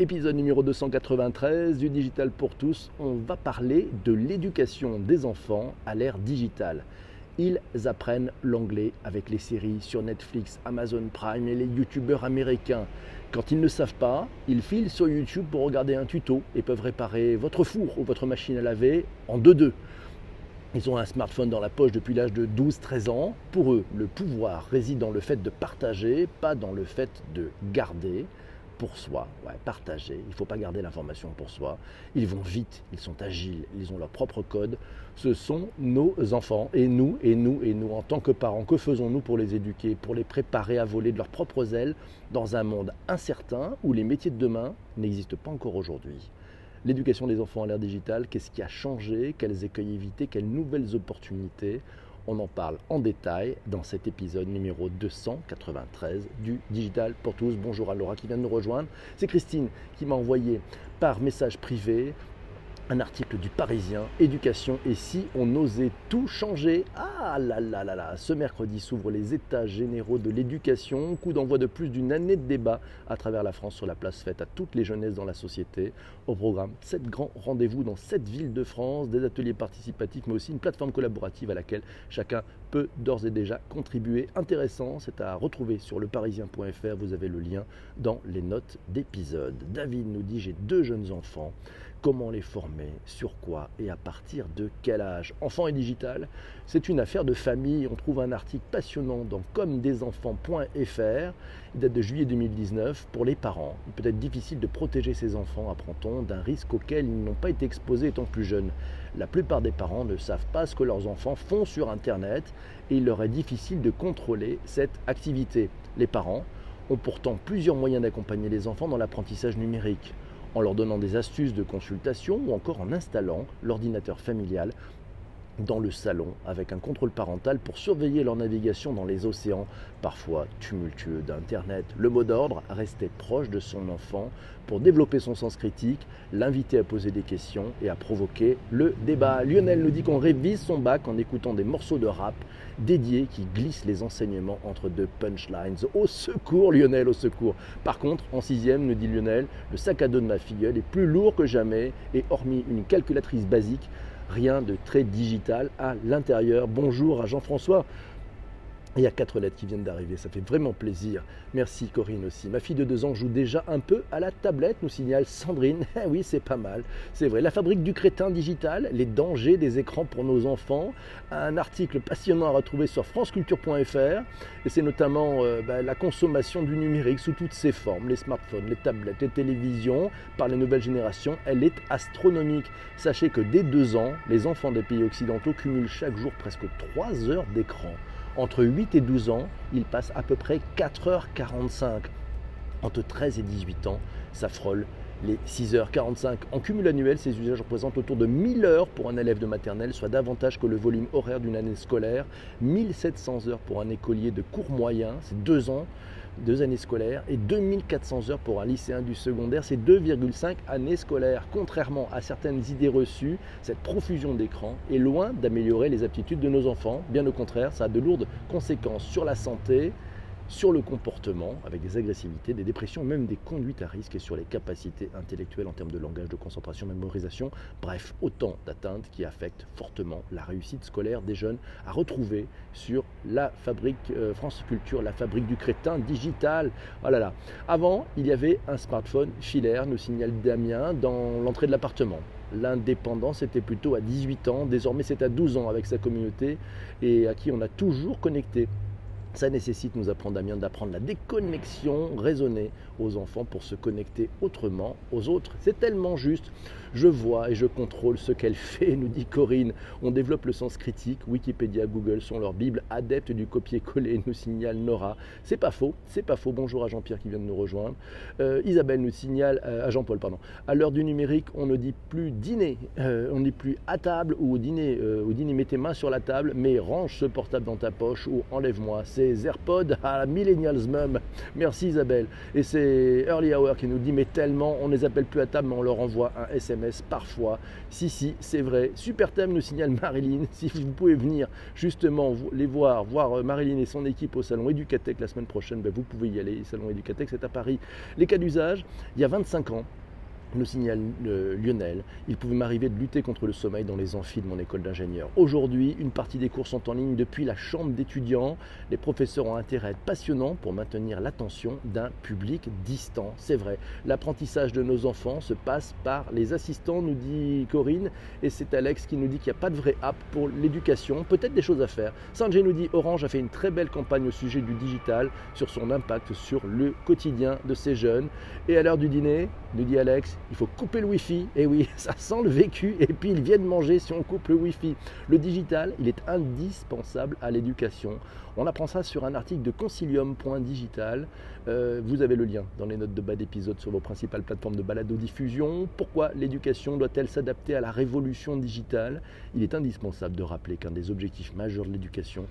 Épisode numéro 293 du Digital pour tous. On va parler de l'éducation des enfants à l'ère digitale. Ils apprennent l'anglais avec les séries sur Netflix, Amazon Prime et les youtubeurs américains. Quand ils ne savent pas, ils filent sur YouTube pour regarder un tuto et peuvent réparer votre four ou votre machine à laver en 2-2. Ils ont un smartphone dans la poche depuis l'âge de 12-13 ans. Pour eux, le pouvoir réside dans le fait de partager, pas dans le fait de garder pour soi, partager. Il ne faut pas garder l'information pour soi. Ils vont vite, ils sont agiles, ils ont leur propre code. Ce sont nos enfants et nous, et nous, et nous, en tant que parents, que faisons-nous pour les éduquer, pour les préparer à voler de leurs propres ailes dans un monde incertain où les métiers de demain n'existent pas encore aujourd'hui? L'éducation des enfants à l'ère digitale, qu'est-ce qui a changé? Quels écueils éviter Quelles nouvelles opportunités? On en parle en détail dans cet épisode numéro 293 du Digital pour tous. Bonjour à Laura qui vient de nous rejoindre. C'est Christine qui m'a envoyé par message privé un article du Parisien, Éducation et si on osait tout changer Ah là là là là Ce mercredi s'ouvrent les états généraux de l'éducation, coup d'envoi de plus d'une année de débat à travers la France sur la place faite à toutes les jeunesses dans la société. Au programme, sept grands rendez-vous dans sept villes de France, des ateliers participatifs mais aussi une plateforme collaborative à laquelle chacun peut d'ores et déjà contribuer. Intéressant, c'est à retrouver sur leparisien.fr, vous avez le lien dans les notes d'épisode. David nous dit j'ai deux jeunes enfants comment les former, sur quoi et à partir de quel âge. Enfants et digital, c'est une affaire de famille. On trouve un article passionnant dans commedesenfants.fr. Il date de juillet 2019. Pour les parents, il peut être difficile de protéger ses enfants, apprend-on, d'un risque auquel ils n'ont pas été exposés étant plus jeunes. La plupart des parents ne savent pas ce que leurs enfants font sur Internet et il leur est difficile de contrôler cette activité. Les parents ont pourtant plusieurs moyens d'accompagner les enfants dans l'apprentissage numérique en leur donnant des astuces de consultation ou encore en installant l'ordinateur familial dans le salon avec un contrôle parental pour surveiller leur navigation dans les océans parfois tumultueux d'Internet. Le mot d'ordre, rester proche de son enfant pour développer son sens critique, l'inviter à poser des questions et à provoquer le débat. Lionel nous dit qu'on révise son bac en écoutant des morceaux de rap dédiés qui glissent les enseignements entre deux punchlines. Au secours Lionel, au secours. Par contre, en sixième, nous dit Lionel, le sac à dos de ma filleule est plus lourd que jamais et hormis une calculatrice basique, rien de très digital à l'intérieur. Bonjour à Jean-François. Il y a quatre lettres qui viennent d'arriver, ça fait vraiment plaisir. Merci Corinne aussi. Ma fille de deux ans joue déjà un peu à la tablette, nous signale Sandrine. Eh oui, c'est pas mal, c'est vrai. La fabrique du crétin digital, les dangers des écrans pour nos enfants. Un article passionnant à retrouver sur franceculture.fr. Et c'est notamment euh, bah, la consommation du numérique sous toutes ses formes, les smartphones, les tablettes, les télévisions, par les nouvelles générations. Elle est astronomique. Sachez que dès deux ans, les enfants des pays occidentaux cumulent chaque jour presque trois heures d'écran. Entre 8 et 12 ans, ils passent à peu près 4h45. Entre 13 et 18 ans, ça frôle les 6h45. En cumul annuel, ces usages représentent autour de 1000 heures pour un élève de maternelle, soit davantage que le volume horaire d'une année scolaire. 1700 heures pour un écolier de cours moyen, c'est 2 ans deux années scolaires et 2400 heures pour un lycéen du secondaire, c'est 2,5 années scolaires. Contrairement à certaines idées reçues, cette profusion d'écran est loin d'améliorer les aptitudes de nos enfants. Bien au contraire, ça a de lourdes conséquences sur la santé, sur le comportement, avec des agressivités, des dépressions, même des conduites à risque, et sur les capacités intellectuelles en termes de langage, de concentration, mémorisation. Bref, autant d'atteintes qui affectent fortement la réussite scolaire des jeunes à retrouver sur la fabrique euh, France Culture, la fabrique du crétin digital. Oh là là. Avant, il y avait un smartphone filaire, nous signale Damien, dans l'entrée de l'appartement. L'indépendance était plutôt à 18 ans, désormais c'est à 12 ans avec sa communauté et à qui on a toujours connecté ça nécessite, nous apprend Damien, d'apprendre la déconnexion raisonnée aux enfants pour se connecter autrement aux autres. C'est tellement juste. Je vois et je contrôle ce qu'elle fait, nous dit Corinne. On développe le sens critique. Wikipédia, Google sont leur Bible adepte du copier-coller, nous signale Nora. C'est pas faux, c'est pas faux. Bonjour à Jean-Pierre qui vient de nous rejoindre. Euh, Isabelle nous signale, euh, à Jean-Paul, pardon. À l'heure du numérique, on ne dit plus dîner, euh, on ne dit plus à table ou au dîner, au dîner, mets tes mains sur la table, mais range ce portable dans ta poche ou enlève-moi. Des AirPods à la Millennials Mum. Merci Isabelle. Et c'est Early Hour qui nous dit mais tellement, on ne les appelle plus à table, mais on leur envoie un SMS parfois. Si, si, c'est vrai. Super thème, nous signale Marilyn. Si vous pouvez venir justement les voir, voir euh, Marilyn et son équipe au salon Educatec la semaine prochaine, ben, vous pouvez y aller. Le salon Educatec, c'est à Paris. Les cas d'usage, il y a 25 ans, nous signale Lionel, il pouvait m'arriver de lutter contre le sommeil dans les amphis de mon école d'ingénieur. Aujourd'hui, une partie des cours sont en ligne depuis la chambre d'étudiants. Les professeurs ont intérêt à être passionnants pour maintenir l'attention d'un public distant. C'est vrai, l'apprentissage de nos enfants se passe par les assistants, nous dit Corinne, et c'est Alex qui nous dit qu'il n'y a pas de vraie app pour l'éducation. Peut-être des choses à faire. Sanjay nous dit Orange a fait une très belle campagne au sujet du digital, sur son impact sur le quotidien de ces jeunes. Et à l'heure du dîner, nous dit Alex, il faut couper le Wi-Fi. Et oui, ça sent le vécu. Et puis ils viennent manger si on coupe le Wi-Fi. Le digital, il est indispensable à l'éducation. On apprend ça sur un article de concilium.digital. Euh, vous avez le lien dans les notes de bas d'épisode sur vos principales plateformes de balado-diffusion. Pourquoi l'éducation doit-elle s'adapter à la révolution digitale? Il est indispensable de rappeler qu'un des objectifs majeurs de l'éducation,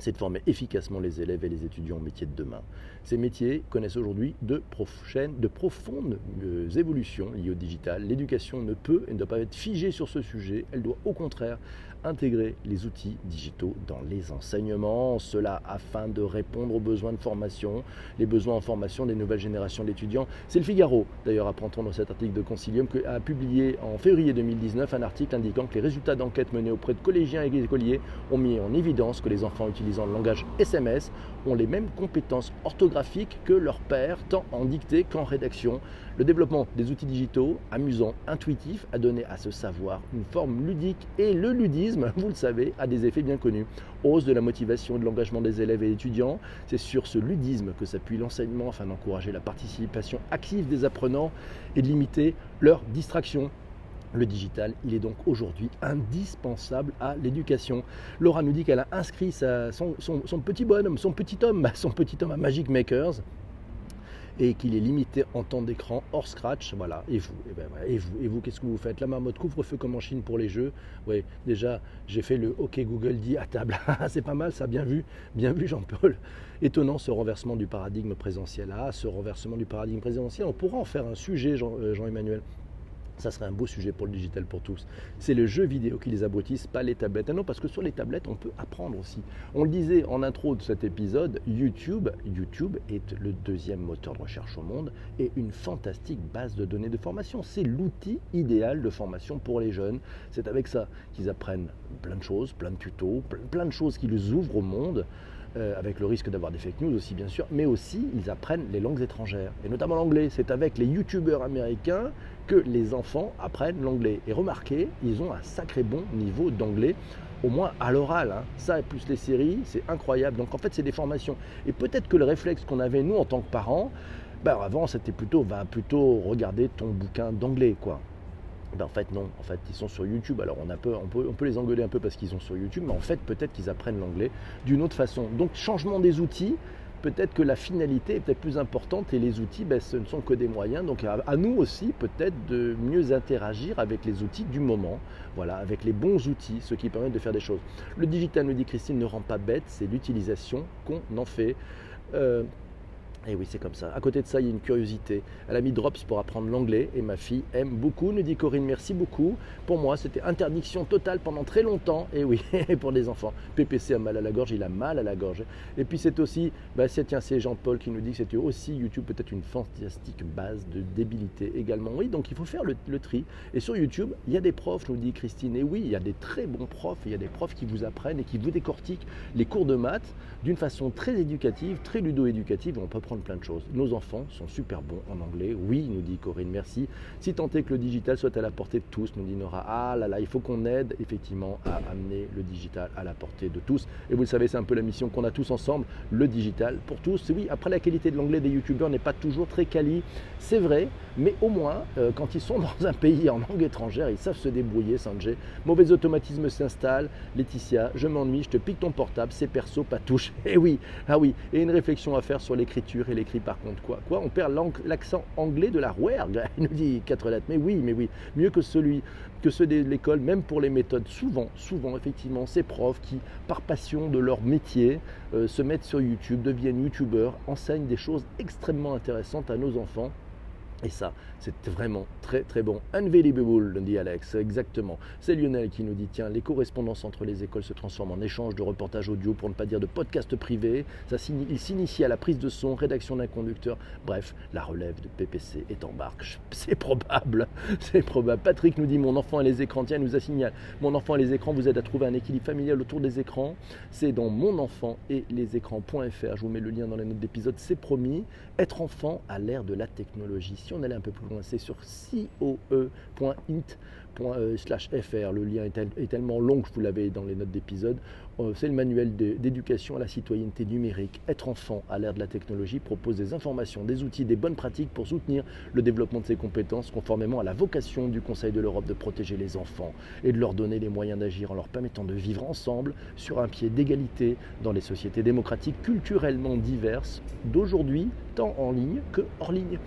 c'est de former efficacement les élèves et les étudiants au métier de demain. Ces métiers connaissent aujourd'hui de, de profondes euh, évolutions liées au digital. L'éducation ne peut et ne doit pas être figée sur ce sujet, elle doit au contraire intégrer les outils digitaux dans les enseignements, cela afin de répondre aux besoins de formation, les besoins en formation des nouvelles générations d'étudiants. C'est le Figaro, d'ailleurs, apprend-on dans cet article de Concilium, qui a publié en février 2019 un article indiquant que les résultats d'enquête menés auprès de collégiens et écoliers ont mis en évidence que les enfants utilisant le langage SMS ont les mêmes compétences orthographiques que leurs pères, tant en dictée qu'en rédaction. Le développement des outils digitaux, amusants, intuitifs, a donné à ce savoir une forme ludique et le ludisme, vous le savez, a des effets bien connus. Hausse de la motivation et de l'engagement des élèves et étudiants, c'est sur ce ludisme que s'appuie l'enseignement afin d'encourager la participation active des apprenants et de limiter leur distraction. Le digital, il est donc aujourd'hui indispensable à l'éducation. Laura nous dit qu'elle a inscrit son, petit bonhomme, son petit homme, son petit homme à Magic Makers et qu'il est limité en temps d'écran hors scratch. Voilà. Et vous, et, ben, et vous, et vous, qu'est-ce que vous faites? La marmotte couvre-feu comme en Chine pour les jeux. Oui, déjà, j'ai fait le OK Google dit à table. C'est pas mal, ça, bien vu, bien vu, Jean-Paul. Étonnant ce renversement du paradigme présentiel. Ah, ce renversement du paradigme présentiel, on pourra en faire un sujet, euh, Jean-Emmanuel ça serait un beau sujet pour le digital pour tous. C'est le jeu vidéo qui les abrutisse, pas les tablettes. Ah non, parce que sur les tablettes, on peut apprendre aussi. On le disait en intro de cet épisode, YouTube, YouTube est le deuxième moteur de recherche au monde et une fantastique base de données de formation. C'est l'outil idéal de formation pour les jeunes. C'est avec ça qu'ils apprennent plein de choses, plein de tutos, plein de choses qui les ouvrent au monde. Euh, avec le risque d'avoir des fake news aussi bien sûr, mais aussi ils apprennent les langues étrangères, et notamment l'anglais. C'est avec les youtubeurs américains que les enfants apprennent l'anglais. Et remarquez, ils ont un sacré bon niveau d'anglais, au moins à l'oral. Hein. Ça et plus les séries, c'est incroyable. Donc en fait, c'est des formations. Et peut-être que le réflexe qu'on avait nous en tant que parents, ben, avant c'était plutôt, va plutôt regarder ton bouquin d'anglais, quoi. Ben, en fait, non. En fait, ils sont sur YouTube. Alors, on, peut, les engueuler un peu parce qu'ils sont sur YouTube, mais en fait, peut-être qu'ils apprennent l'anglais d'une autre façon. Donc, changement des outils, peut-être que la finalité est peut-être plus importante et les outils, ben, ce ne sont que des moyens. Donc, à, nous aussi, peut-être, de mieux interagir avec les outils du moment. Voilà, avec les bons outils, ce qui permet de faire des choses. Le digital, nous dit Christine, ne rend pas bête, c'est l'utilisation qu'on en fait. Euh, et eh oui, c'est comme ça. À côté de ça, il y a une curiosité. Elle a mis Drops pour apprendre l'anglais et ma fille aime beaucoup, nous dit Corinne. Merci beaucoup. Pour moi, c'était interdiction totale pendant très longtemps. Et oui, pour les enfants. PPC a mal à la gorge, il a mal à la gorge. Et puis c'est aussi, bah, c'est, tiens, c'est Jean-Paul qui nous dit que c'était aussi YouTube peut-être une fantastique base de débilité également. Oui, donc il faut faire le, tri. Et sur YouTube, il y a des profs, nous dit Christine. Et oui, il y a des très bons profs. Il y a des profs qui vous apprennent et qui vous décortiquent les cours de maths d'une façon très éducative, très ludo-éducative. On peut plein de choses. Nos enfants sont super bons en anglais. Oui, nous dit Corinne, merci. Si tant est que le digital soit à la portée de tous, nous dit Nora, ah là là, il faut qu'on aide effectivement à amener le digital à la portée de tous. Et vous le savez, c'est un peu la mission qu'on a tous ensemble, le digital pour tous. Oui, après la qualité de l'anglais des youtubeurs n'est pas toujours très quali, c'est vrai, Mais au moins, euh, quand ils sont dans un pays en langue étrangère, ils savent se débrouiller, Sanjay. Mauvais automatisme s'installe. Laetitia, je m'ennuie, je te pique ton portable, c'est perso, pas touche. Eh oui, ah oui. Et une réflexion à faire sur l'écriture et l'écrit par contre quoi Quoi On perd l'accent anglais de la rouergue, il nous dit quatre lettres. Mais oui, mais oui, mieux que celui que ceux de l'école, même pour les méthodes. Souvent, souvent, effectivement, ces profs qui, par passion de leur métier, euh, se mettent sur YouTube, deviennent youtubeurs, enseignent des choses extrêmement intéressantes à nos enfants et ça, c'est vraiment très très bon. Unbelievable, dit Alex, exactement. C'est Lionel qui nous dit tiens, les correspondances entre les écoles se transforment en échange de reportages audio, pour ne pas dire de podcasts privés. Il s'initie à la prise de son, rédaction d'un conducteur. Bref, la relève de PPC est en barque. C'est probable, c'est probable. Patrick nous dit mon enfant et les écrans. Tiens, il nous a signalé mon enfant et les écrans vous aide à trouver un équilibre familial autour des écrans. C'est dans mon enfant et les écrans.fr. Je vous mets le lien dans les notes d'épisode, c'est promis. Être enfant à l'ère de la technologie on allait un peu plus loin, c'est sur coe.int.fr. Le lien est, tellement long que vous l'avez dans les notes d'épisode. Euh, c'est le manuel d'éducation à la citoyenneté numérique. Être enfant à l'ère de la technologie propose des informations, des outils, des bonnes pratiques pour soutenir le développement de ses compétences conformément à la vocation du Conseil de l'Europe de protéger les enfants et de leur donner les moyens d'agir en leur permettant de vivre ensemble sur un pied d'égalité dans les sociétés démocratiques culturellement diverses d'aujourd'hui, tant en ligne que hors ligne.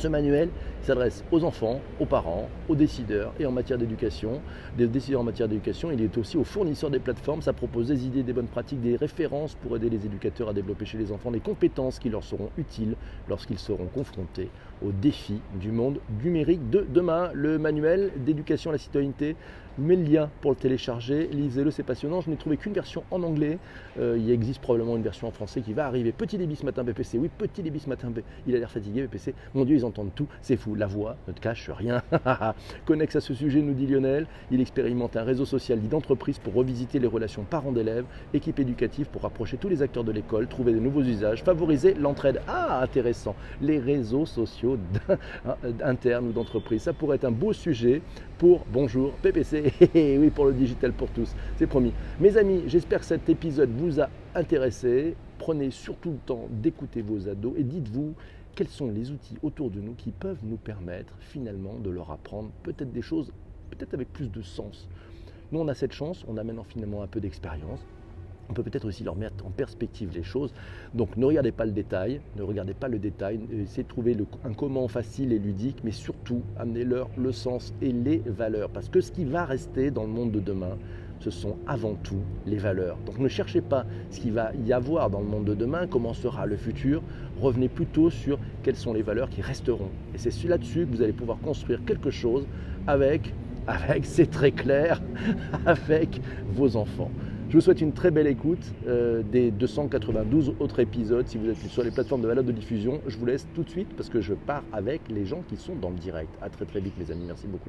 Ce manuel s'adresse aux enfants, aux parents, aux décideurs et en matière d'éducation. Des décideurs en matière d'éducation, il est aussi aux fournisseurs des plateformes. Ça propose des idées, des bonnes pratiques, des références pour aider les éducateurs à développer chez les enfants les compétences qui leur seront utiles lorsqu'ils seront confrontés aux défis du monde numérique de demain. Le manuel d'éducation à la citoyenneté, mets le lien pour le télécharger, lisez-le, c'est passionnant. Je n'ai trouvé qu'une version en anglais. Euh, il existe probablement une version en français qui va arriver. Petit débit ce matin, PPC. Oui, petit débit ce matin. Il a l'air fatigué, PPC. Mon Dieu, ils tout. C'est fou. La voix ne te cache rien. Connexe à ce sujet, nous dit Lionel. Il expérimente un réseau social dit d'entreprise pour revisiter les relations parents-d'élèves, équipe éducative pour rapprocher tous les acteurs de l'école, trouver de nouveaux usages, favoriser l'entraide. Ah, intéressant. Les réseaux sociaux internes ou d'entreprise. Ça pourrait être un beau sujet pour Bonjour PPC. oui, pour le digital pour tous. C'est promis. Mes amis, j'espère que cet épisode vous a intéressé. Prenez surtout le temps d'écouter vos ados et dites-vous quels sont les outils autour de nous qui peuvent nous permettre finalement de leur apprendre peut-être des choses, peut-être avec plus de sens. Nous, on a cette chance, on a maintenant finalement un peu d'expérience. On peut peut-être aussi leur mettre en perspective les choses. Donc ne regardez pas le détail, ne regardez pas le détail, essayez de trouver un comment facile et ludique, mais surtout amenez-leur le sens et les valeurs. Parce que ce qui va rester dans le monde de demain, ce sont avant tout les valeurs. Donc ne cherchez pas ce qu'il va y avoir dans le monde de demain, comment sera le futur, revenez plutôt sur quelles sont les valeurs qui resteront. Et c'est là-dessus que vous allez pouvoir construire quelque chose avec, avec c'est très clair, avec vos enfants. Je vous souhaite une très belle écoute euh, des 292 autres épisodes. Si vous êtes sur les plateformes de valeur de diffusion, je vous laisse tout de suite parce que je pars avec les gens qui sont dans le direct. A très très vite mes amis, merci beaucoup.